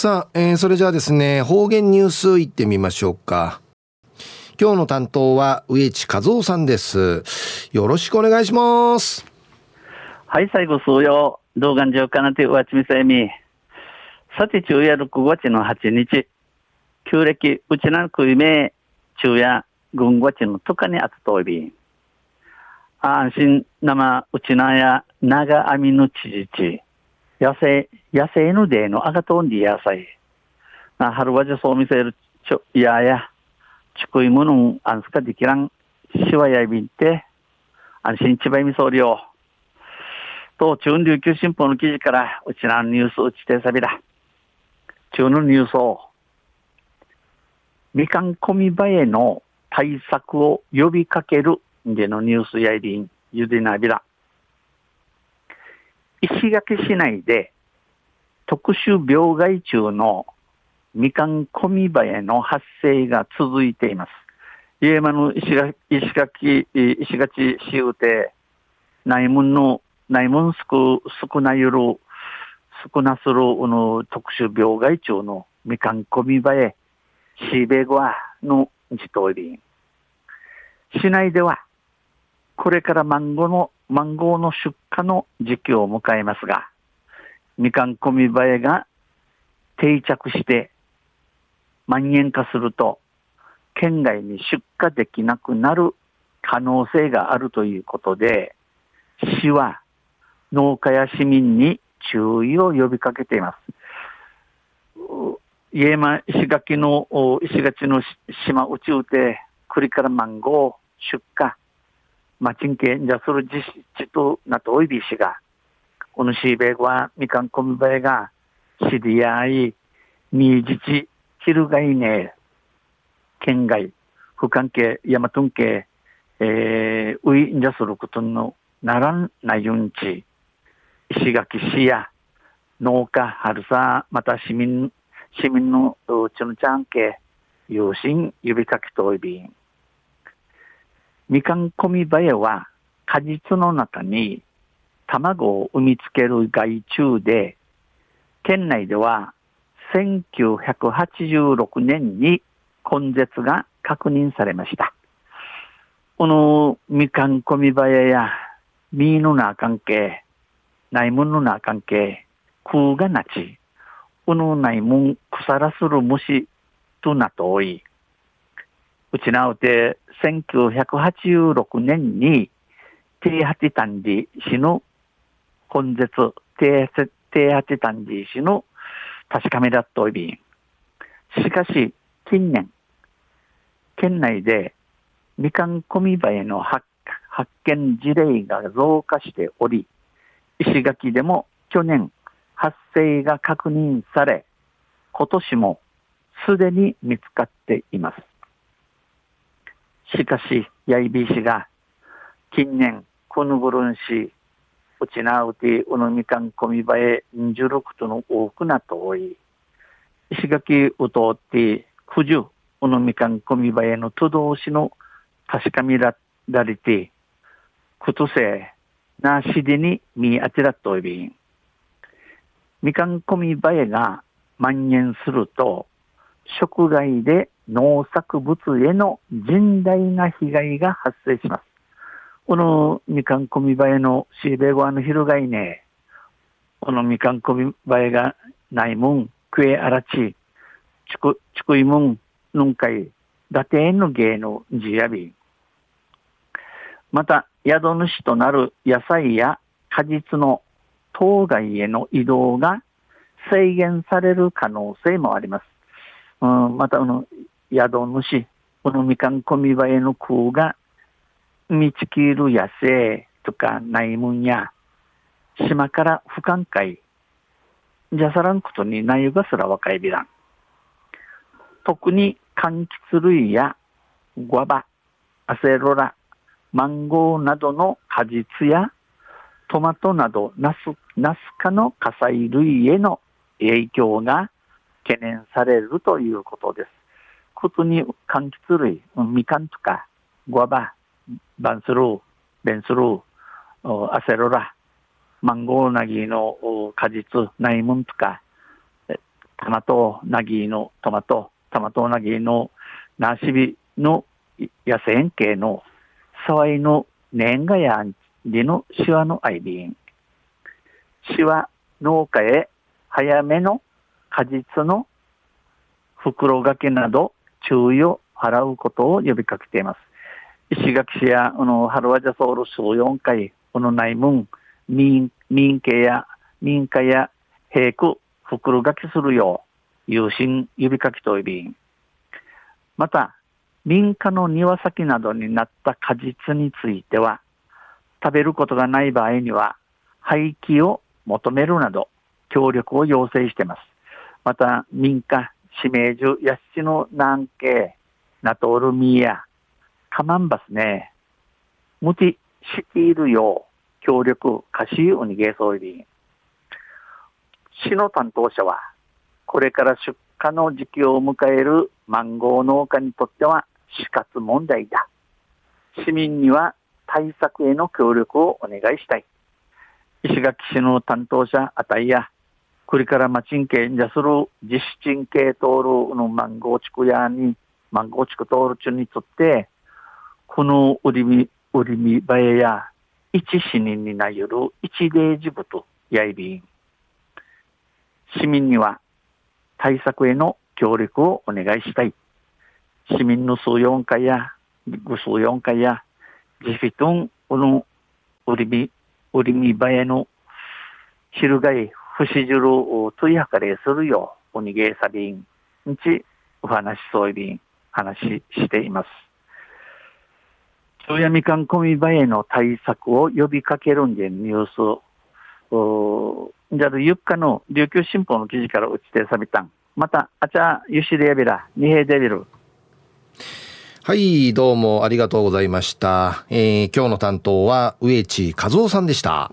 さあ、えー、それじゃあですね、方言ニュースいってみましょうか。今日の担当は植地和夫さんです。よろしくお願いします。はい、最後、数曜。動画上かなて、わちみせみ。さて、昼夜6月の8日。旧暦、うちなくいめ、昼夜、軍月のとかにあつといび。安心、生、うちなや、長網のちじち。野生、野生のデーのあがとんり野菜。な、春はじそう見せるちょ、いやや、ちくいものん、あんすかできらん、しわやいびんて、安心ちばいみそうりよ。と、中琉球新報の記事から、うちなニュースうちてさびだ。中のニュースを、みかんこみ場への対策を呼びかけるでのニュースやいりん、ゆでなびら。石垣市内で特殊病害虫のみかんコミバエの発生が続いています。家間の石垣、石垣、石垣市うて、内門の、内門少、少なゆる、少なする、の特殊病害虫のみかんコミバエ、シーベゴアの自頭り市内では、これからマンゴーのマンゴーの出荷の時期を迎えますが、みかん込み映えが定着して蔓延化すると、県外に出荷できなくなる可能性があるということで、市は農家や市民に注意を呼びかけています。家間石垣の石垣の島宇宙で栗からマンゴー出荷まあ、人権じゃする実施となとおいびしが、このシーベはみかんこみばえが、知り合い、みじち、ひるがいね、県外、不関係、ヤマトン系、えー、ういんじゃすることのならんなゆんち、石垣市や農家、春さ、また市民、市民のうちのちゃんけ、有心呼びかけといびん。みかんこみばえは果実の中に卵を産みつける害虫で、県内では1986年に根絶が確認されました。このみかんこみばえやみーのな関係、ないものな関係、空がなち、うのないもん腐らする虫となとおい、うちなうて1986年に低八単理市の根絶低八単理市の確かめだといびん。しかし近年県内でみかんこみばえの発発見事例が増加しており石垣でも去年発生が確認され今年もすでに見つかっています。しかし、やいびしが、近年、このぐるんし、うちなうて、うのみかんこみばえ、んじゅるくとの多くなとおい、石垣うとって、くじゅ、うのみかんこみばえのとどうしの確かみられて、くとせ、なしでにみあちらといびん。みかんこみばえが蔓延すると、食害で農作物への甚大な被害が発生します。このみかんこみばえのシーベゴアの広がいね、このみかんこみばえがないもん、クエアラチ、ちく、ちくいもん、ぬんかい、打点の芸のじやび。また、宿主となる野菜や果実の当該への移動が制限される可能性もあります。うん、また、あの、宿主、このみかんこみばえの空が、道切る野生とかないもんや、島から不寛解、じゃさらんことになゆがすら若いびらん。特に柑橘類やゴアバ、アセロラ、マンゴーなどの果実やトマトなどナス、ナス科の火砕類への影響が懸念されるということです。ことに柑橘類、みかんとか、ゴアバ、バンスルー、ベンスルー、アセロラ、マンゴーナギの果実、ナイムンとか、トマト、ナギのトマト、トマトナギのナシビの野生系の沢井の年賀やんりのシワのアイビン。シワ農家へ早めの果実の袋掛けなど注意を払うことを呼びかけています。石垣市や、あの、春和ジャソール数4回、この内門、民、民家や、民家や、平区、袋掛けするよう、有心呼びかけといびまた、民家の庭先などになった果実については、食べることがない場合には、廃棄を求めるなど、協力を要請しています。また、民家、指名樹、ヤシの南系、ナトールミーヤ、カマンバスね、無知しているよ、協力、貸しウニゲーソイビン。市の担当者は、これから出荷の時期を迎えるマンゴー農家にとっては死活問題だ。市民には対策への協力をお願いしたい。石垣市の担当者あたいや、これから町んけんじゃする実施鎮系通るのマンゴー地区やに、マンゴー地区通る中にとって、この売りみ、売りみばえや、一市民になゆる一例事部とやいびん。市民には対策への協力をお願いしたい。市民の数四回や、ぐ数四回や、ジフィトン、この売りみ、売りみばえの、昼がい、不死汁をついはかれするよ、おにげさびん、んち、お話しそういびん、話しています。昼夜みかんこみ場への対策を呼びかけるんでニュース、じゃあ、ゆっかの琉球新報の記事から打ちてさびたん。また、あちゃ、ゆしでやびら、にへでびる。はい、どうもありがとうございました。えー、今日の担当は、植地和夫さんでした。